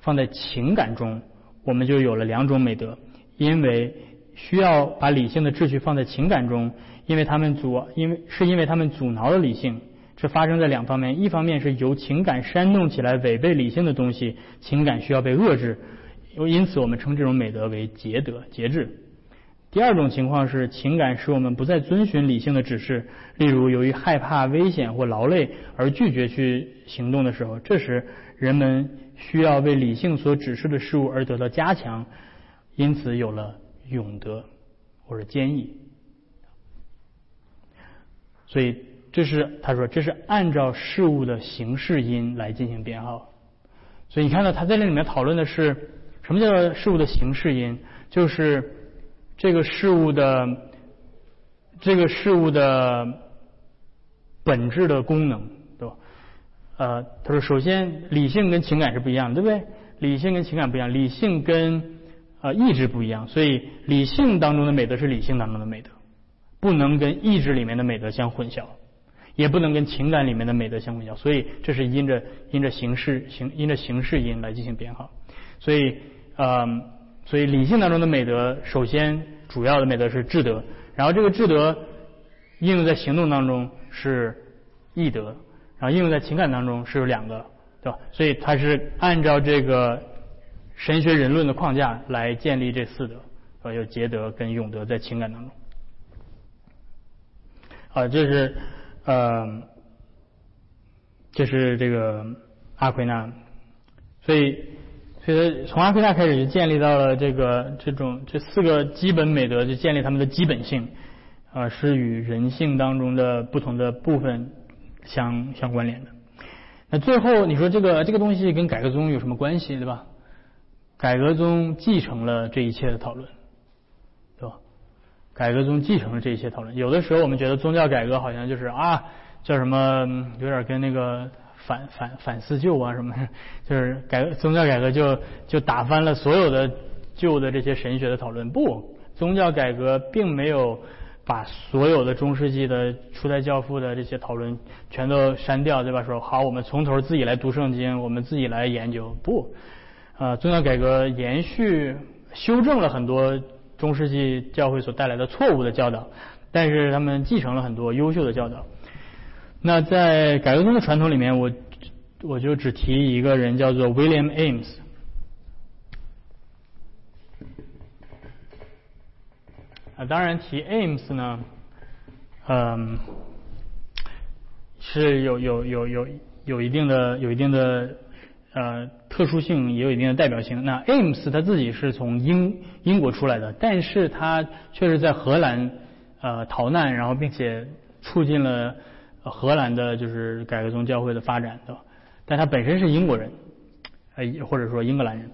放在情感中，我们就有了两种美德，因为需要把理性的秩序放在情感中，因为他们阻，因为是因为他们阻挠了理性。这发生在两方面，一方面是由情感煽动起来违背理性的东西，情感需要被遏制，因此我们称这种美德为节德、节制。第二种情况是情感使我们不再遵循理性的指示，例如由于害怕危险或劳累而拒绝去行动的时候，这时人们需要为理性所指示的事物而得到加强，因此有了勇德或者坚毅。所以。这是他说，这是按照事物的形式因来进行编号，所以你看到他在这里面讨论的是什么叫做事物的形式因，就是这个事物的这个事物的本质的功能，对吧？呃，他说，首先理性跟情感是不一样的，对不对？理性跟情感不一样，理性跟呃意志不一样，所以理性当中的美德是理性当中的美德，不能跟意志里面的美德相混淆。也不能跟情感里面的美德相混淆，所以这是因着因着形式形因着形式因来进行编号，所以呃所以理性当中的美德，首先主要的美德是智德，然后这个智德应用在行动当中是义德，然后应用在情感当中是有两个，对吧？所以它是按照这个神学人论的框架来建立这四德，呃有节德跟永德在情感当中，啊这是。呃，这是这个阿奎那，所以，所以从阿奎那开始就建立到了这个这种这四个基本美德，就建立他们的基本性，啊，是与人性当中的不同的部分相相关联的。那最后你说这个这个东西跟改革宗有什么关系，对吧？改革宗继承了这一切的讨论。改革中继承了这些讨论。有的时候我们觉得宗教改革好像就是啊，叫什么，有点跟那个反反反思旧啊什么，就是改宗教改革就就打翻了所有的旧的这些神学的讨论。不，宗教改革并没有把所有的中世纪的初代教父的这些讨论全都删掉，对吧？说好，我们从头自己来读圣经，我们自己来研究。不，啊，宗教改革延续修正了很多。中世纪教会所带来的错误的教导，但是他们继承了很多优秀的教导。那在改革宗的传统里面，我我就只提一个人，叫做 William Ames。啊，当然提 Ames 呢，嗯，是有有有有有一定的有一定的。呃，特殊性也有一定的代表性。那 Ames 他自己是从英英国出来的，但是他确实在荷兰呃逃难，然后并且促进了荷兰的就是改革宗教会的发展的。但他本身是英国人，呃或者说英格兰人。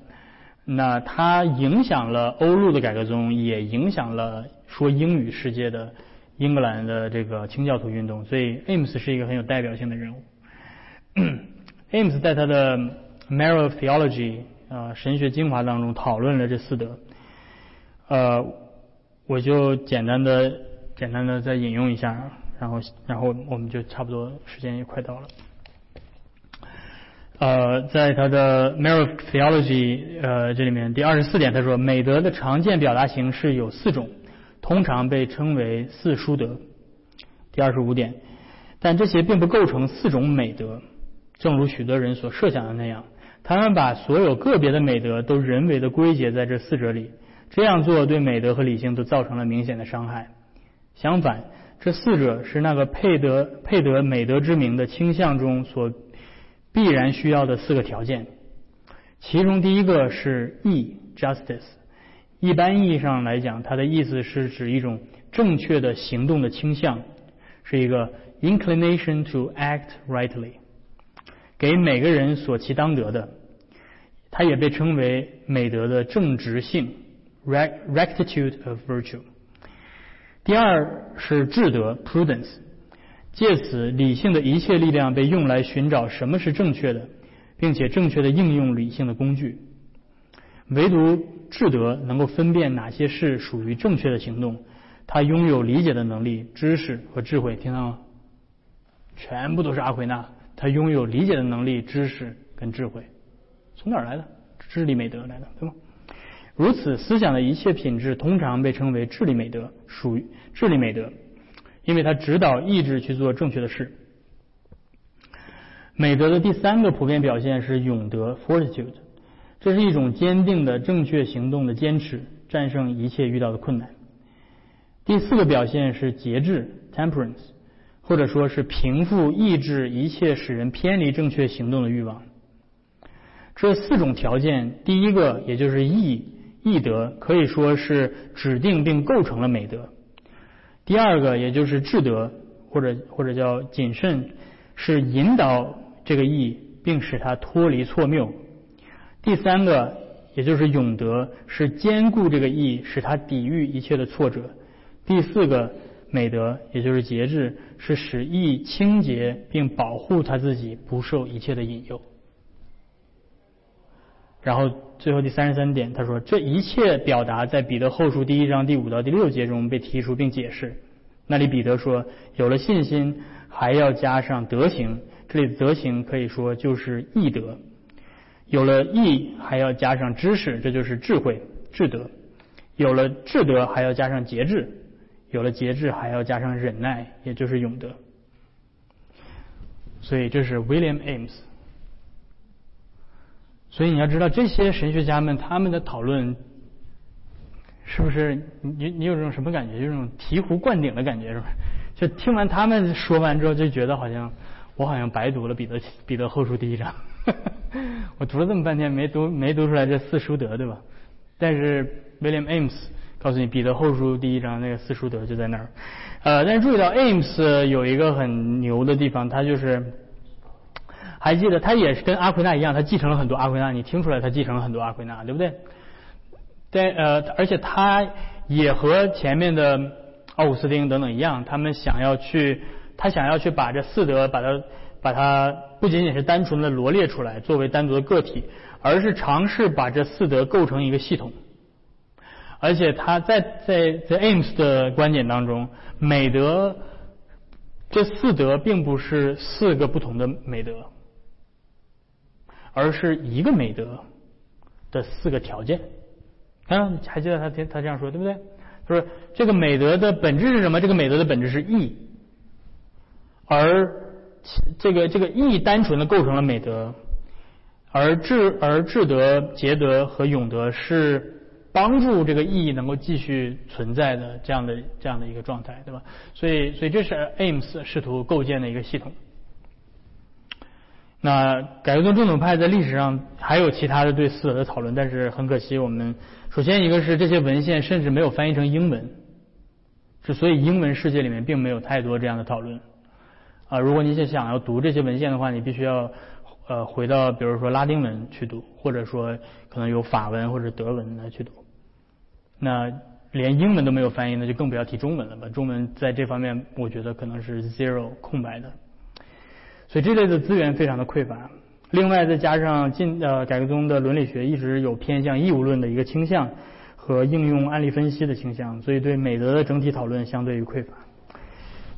那他影响了欧陆的改革宗，也影响了说英语世界的英格兰的这个清教徒运动。所以 Ames 是一个很有代表性的人物。Ames 在他的 Marrow of Theology 啊，神学精华当中讨论了这四德，呃，我就简单的简单的再引用一下，然后然后我们就差不多时间也快到了。呃，在他的 Marrow of Theology 呃这里面第二十四点，他说美德的常见表达形式有四种，通常被称为四书德。第二十五点，但这些并不构成四种美德，正如许多人所设想的那样。他们把所有个别的美德都人为的归结在这四者里，这样做对美德和理性都造成了明显的伤害。相反，这四者是那个配得配得美德之名的倾向中所必然需要的四个条件。其中第一个是义 （justice），一般意义上来讲，它的意思是指一种正确的行动的倾向，是一个 inclination to act rightly。给每个人所其当得的，它也被称为美德的正直性 （rectitude of virtue）。第二是智德 （prudence），借此理性的一切力量被用来寻找什么是正确的，并且正确的应用理性的工具。唯独智德能够分辨哪些是属于正确的行动，他拥有理解的能力、知识和智慧。听到吗？全部都是阿奎那，他拥有理解的能力、知识跟智慧。从哪儿来的？智力美德来的，对吗？如此，思想的一切品质通常被称为智力美德，属于智力美德，因为它指导意志去做正确的事。美德的第三个普遍表现是勇德 （fortitude）。这是一种坚定的正确行动的坚持，战胜一切遇到的困难。第四个表现是节制 （temperance），或者说是平复抑制一切使人偏离正确行动的欲望。这四种条件，第一个也就是义义德，可以说是指定并构成了美德。第二个也就是智德，或者或者叫谨慎，是引导这个义，并使它脱离错谬。第三个，也就是勇德，是兼顾这个义，使他抵御一切的挫折。第四个美德，也就是节制，是使意清洁并保护他自己不受一切的引诱。然后最后第三十三点，他说这一切表达在彼得后书第一章第五到第六节中被提出并解释。那里彼得说，有了信心，还要加上德行。这里的德行可以说就是义德。有了义，还要加上知识，这就是智慧、智德；有了智德，还要加上节制；有了节制，还要加上忍耐，也就是永德。所以这是 William Ames。所以你要知道，这些神学家们他们的讨论，是不是你你有这种什么感觉？就这种醍醐灌顶的感觉，是吧？就听完他们说完之后，就觉得好像我好像白读了彼得彼得后书第一章。我读了这么半天，没读没读出来这四书德，对吧？但是 William Ames 告诉你，彼得后书第一章那个四书德就在那儿。呃，但是注意到 Ames 有一个很牛的地方，他就是还记得他也是跟阿奎那一样，他继承了很多阿奎那，你听出来他继承了很多阿奎那，对不对？但，呃，而且他也和前面的奥古斯丁等等一样，他们想要去，他想要去把这四德把它。把它不仅仅是单纯的罗列出来作为单独的个体，而是尝试把这四德构成一个系统。而且他在在在 Ames 的观点当中，美德这四德并不是四个不同的美德，而是一个美德的四个条件。啊，还记得他他这样说对不对？他说这个美德的本质是什么？这个美德的本质是义，而。这个这个义单纯的构成了美德，而智而智德、节德和永德是帮助这个意义能够继续存在的这样的这样的一个状态，对吧？所以所以这是 AIMS 试图构建的一个系统。那改革宗正统派在历史上还有其他的对四德的讨论，但是很可惜，我们首先一个是这些文献甚至没有翻译成英文，是所以英文世界里面并没有太多这样的讨论。啊，如果你是想要读这些文献的话，你必须要呃回到比如说拉丁文去读，或者说可能有法文或者德文来去读。那连英文都没有翻译，那就更不要提中文了吧？中文在这方面，我觉得可能是 zero 空白的。所以这类的资源非常的匮乏。另外再加上近呃改革中的伦理学一直有偏向义务论的一个倾向和应用案例分析的倾向，所以对美德的整体讨论相对于匮乏。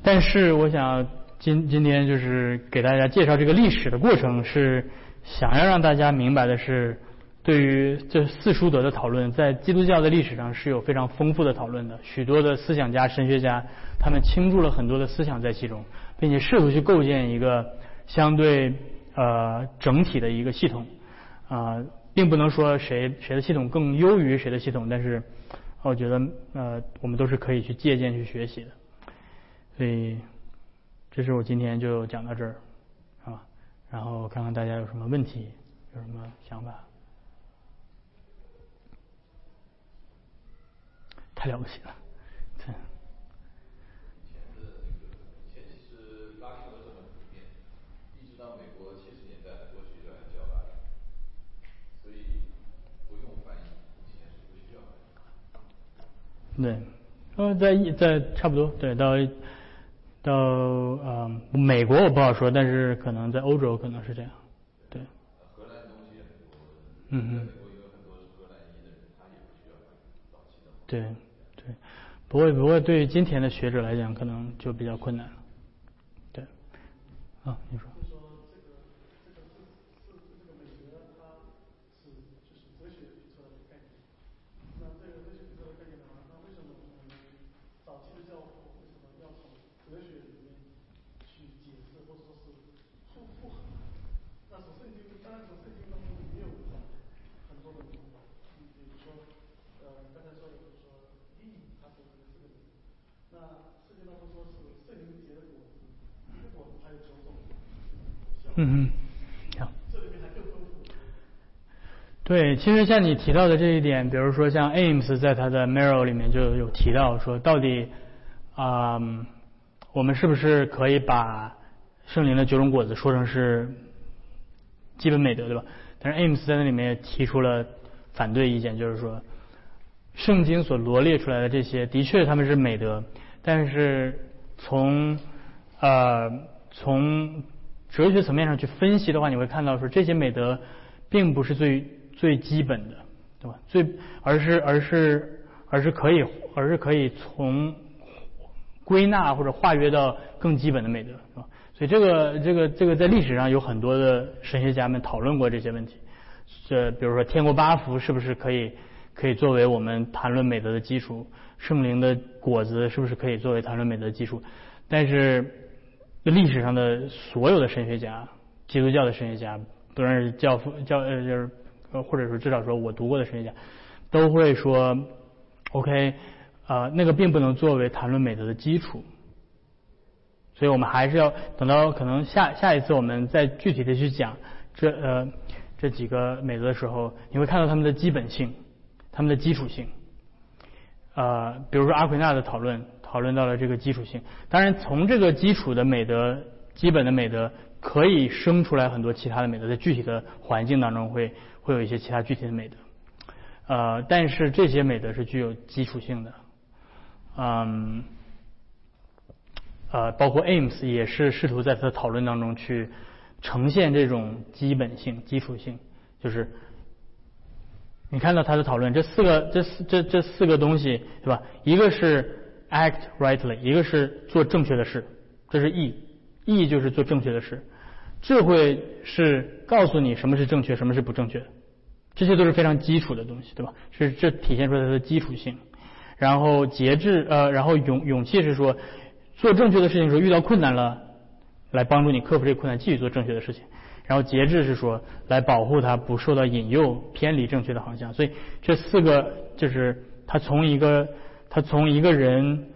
但是我想。今今天就是给大家介绍这个历史的过程，是想要让大家明白的是，对于这四书德的讨论，在基督教的历史上是有非常丰富的讨论的。许多的思想家、神学家，他们倾注了很多的思想在其中，并且试图去构建一个相对呃整体的一个系统啊，并不能说谁谁的系统更优于谁的系统，但是我觉得呃我们都是可以去借鉴去学习的，所以。这是我今天就讲到这儿，啊，然后看看大家有什么问题，有什么想法。太了不起了，对。以前的那个，前其实拉丁文这么普遍，一直到美国七十年代，很多学校还教拉丁，所以不用翻译，以前是不需要。对，呃，在一在差不多，对到。到呃美国我不好说，但是可能在欧洲可能是这样，对。荷嗯嗯。美国有很多是荷兰裔的人，他也不需要早期的。对对，不过不过对于今天的学者来讲，可能就比较困难了。对，啊，你说。就说这个这个是是这个美德，它是就是哲学提出来的概念。那这个哲学提出来的概念的话，那为什么我们早期的教父为什么要从哲学里面去解释，或者说是复复合？那从圣经，当然从圣经当中也有这样很多的理由，你比如说，呃，刚才说的就是说义，它是这个四个字。那圣经当中说是圣灵结的果子，这个果子还有九种。嗯嗯，好。对，其实像你提到的这一点，比如说像 Ames 在他的 Marrow 里面就有提到说，到底啊、我们是不是可以把圣灵的九种果子说成是基本美德，对吧？但是 Ames 在那里面也提出了反对意见，就是说，圣经所罗列出来的这些，的确他们是美德，但是从呃从哲学层面上去分析的话，你会看到说这些美德并不是最最基本的，对吧？最而是而是而是可以而是可以从归纳或者化约到更基本的美德，是吧？所以这个这个这个在历史上有很多的神学家们讨论过这些问题。这比如说天国八福是不是可以可以作为我们谈论美德的基础？圣灵的果子是不是可以作为谈论美德的基础？但是历史上的所有的神学家，基督教的神学家，不论是教父教呃就是或者说至少说我读过的神学家，都会说，OK，呃那个并不能作为谈论美德的基础。所以我们还是要等到可能下下一次我们再具体的去讲这呃这几个美德的时候，你会看到他们的基本性，他们的基础性。呃，比如说阿奎那的讨论，讨论到了这个基础性。当然，从这个基础的美德、基本的美德，可以生出来很多其他的美德，在具体的环境当中会会有一些其他具体的美德。呃，但是这些美德是具有基础性的。嗯。呃，包括 Ames 也是试图在他的讨论当中去呈现这种基本性、基础性，就是你看到他的讨论，这四个、这四、这这四个东西，对吧？一个是 act rightly，一个是做正确的事，这是 E，E 就是做正确的事。智慧是告诉你什么是正确，什么是不正确，这些都是非常基础的东西，对吧？是这体现出来它的基础性。然后节制，呃，然后勇勇气是说。做正确的事情时候，遇到困难了，来帮助你克服这个困难，继续做正确的事情。然后节制是说，来保护他不受到引诱偏离正确的方向。所以这四个就是他从一个他从一个人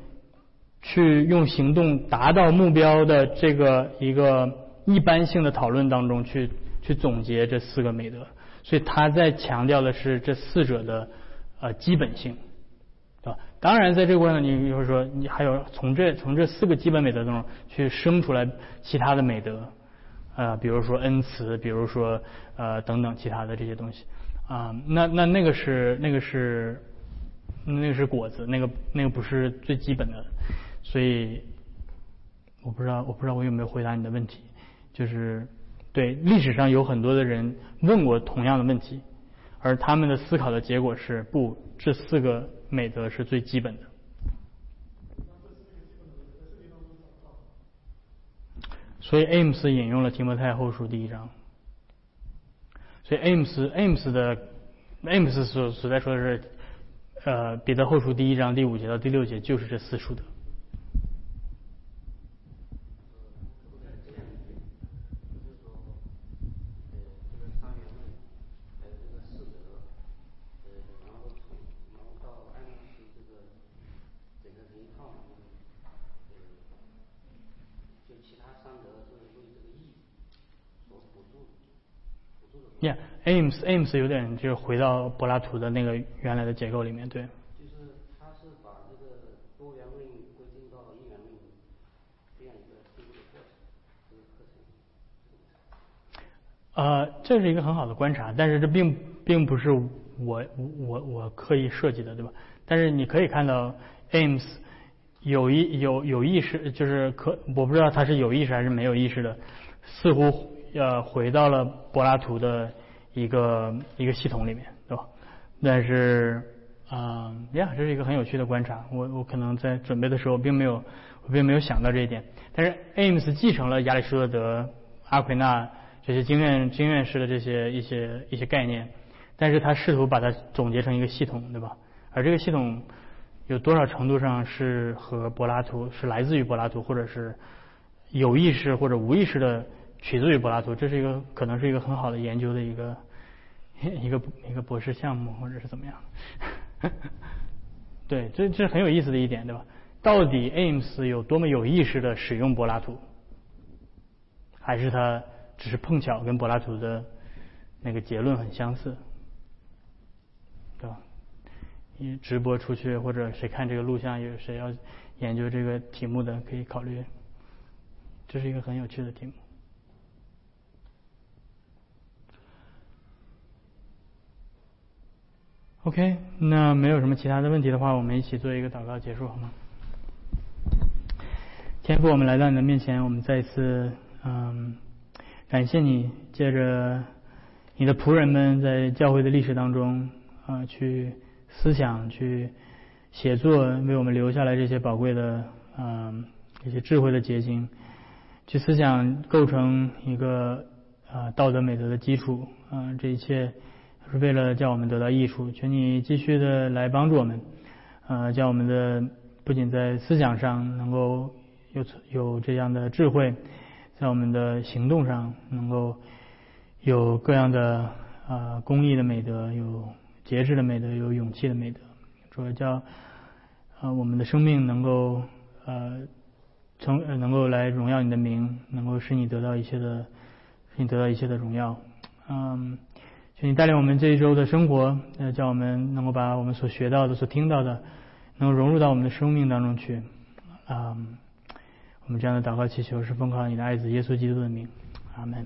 去用行动达到目标的这个一个一般性的讨论当中去去总结这四个美德。所以他在强调的是这四者的呃基本性。当然，在这个过程，你比如说，你还有从这从这四个基本美德中去生出来其他的美德，呃，比如说恩慈，比如说呃等等其他的这些东西啊，那那那个是那个是那个是果子，那个那个不是最基本的，所以我不知道我不知道我有没有回答你的问题，就是对历史上有很多的人问过同样的问题，而他们的思考的结果是不，这四个。美德是最基本的。所以 Ames 引用了提摩太后书第一章。所以 Ames Ames 的 Ames 所所在说的是，呃，彼得后书第一章第五节到第六节就是这四书的。Yeah，Ames Ames 有点就是回到柏拉图的那个原来的结构里面，对。就是他是把这个多元论归进到一元论这样一个进步的过程，这个课程。呃，这是一个很好的观察，但是这并并不是我我我刻意设计的，对吧？但是你可以看到 Ames 有意有有意识，就是可我不知道他是有意识还是没有意识的，似乎。呃，回到了柏拉图的一个一个系统里面，对吧？但是，嗯，呀，这是一个很有趣的观察。我我可能在准备的时候并没有我并没有想到这一点。但是 Ames 继承了亚里士多德、阿奎那这些经验经验式的这些一些一些概念，但是他试图把它总结成一个系统，对吧？而这个系统有多少程度上是和柏拉图是来自于柏拉图，或者是有意识或者无意识的取自于柏拉图，这是一个可能是一个很好的研究的一个一个一个博士项目，或者是怎么样？对，这这是很有意思的一点，对吧？到底 Ames 有多么有意识的使用柏拉图，还是他只是碰巧跟柏拉图的那个结论很相似，对吧？你直播出去，或者谁看这个录像，有谁要研究这个题目的，可以考虑。这是一个很有趣的题目。OK，那没有什么其他的问题的话，我们一起做一个祷告结束好吗？天父，我们来到你的面前，我们再一次嗯感谢你，借着你的仆人们在教会的历史当中啊去思想、去写作，为我们留下来这些宝贵的嗯一些智慧的结晶，去思想构成一个啊道德美德的基础啊这一切。是为了叫我们得到益处，求你继续的来帮助我们，呃，叫我们的不仅在思想上能够有有这样的智慧，在我们的行动上能够有各样的啊公益的美德，有节制的美德，有勇气的美德，主要叫啊我们的生命能够呃成能够来荣耀你的名，能够使你得到一切的使你得到一切的荣耀，嗯。请你带领我们这一周的生活，呃，叫我们能够把我们所学到的、所听到的，能够融入到我们的生命当中去。啊，我们这样的祷告祈求是奉靠你的爱子耶稣基督的名，阿门。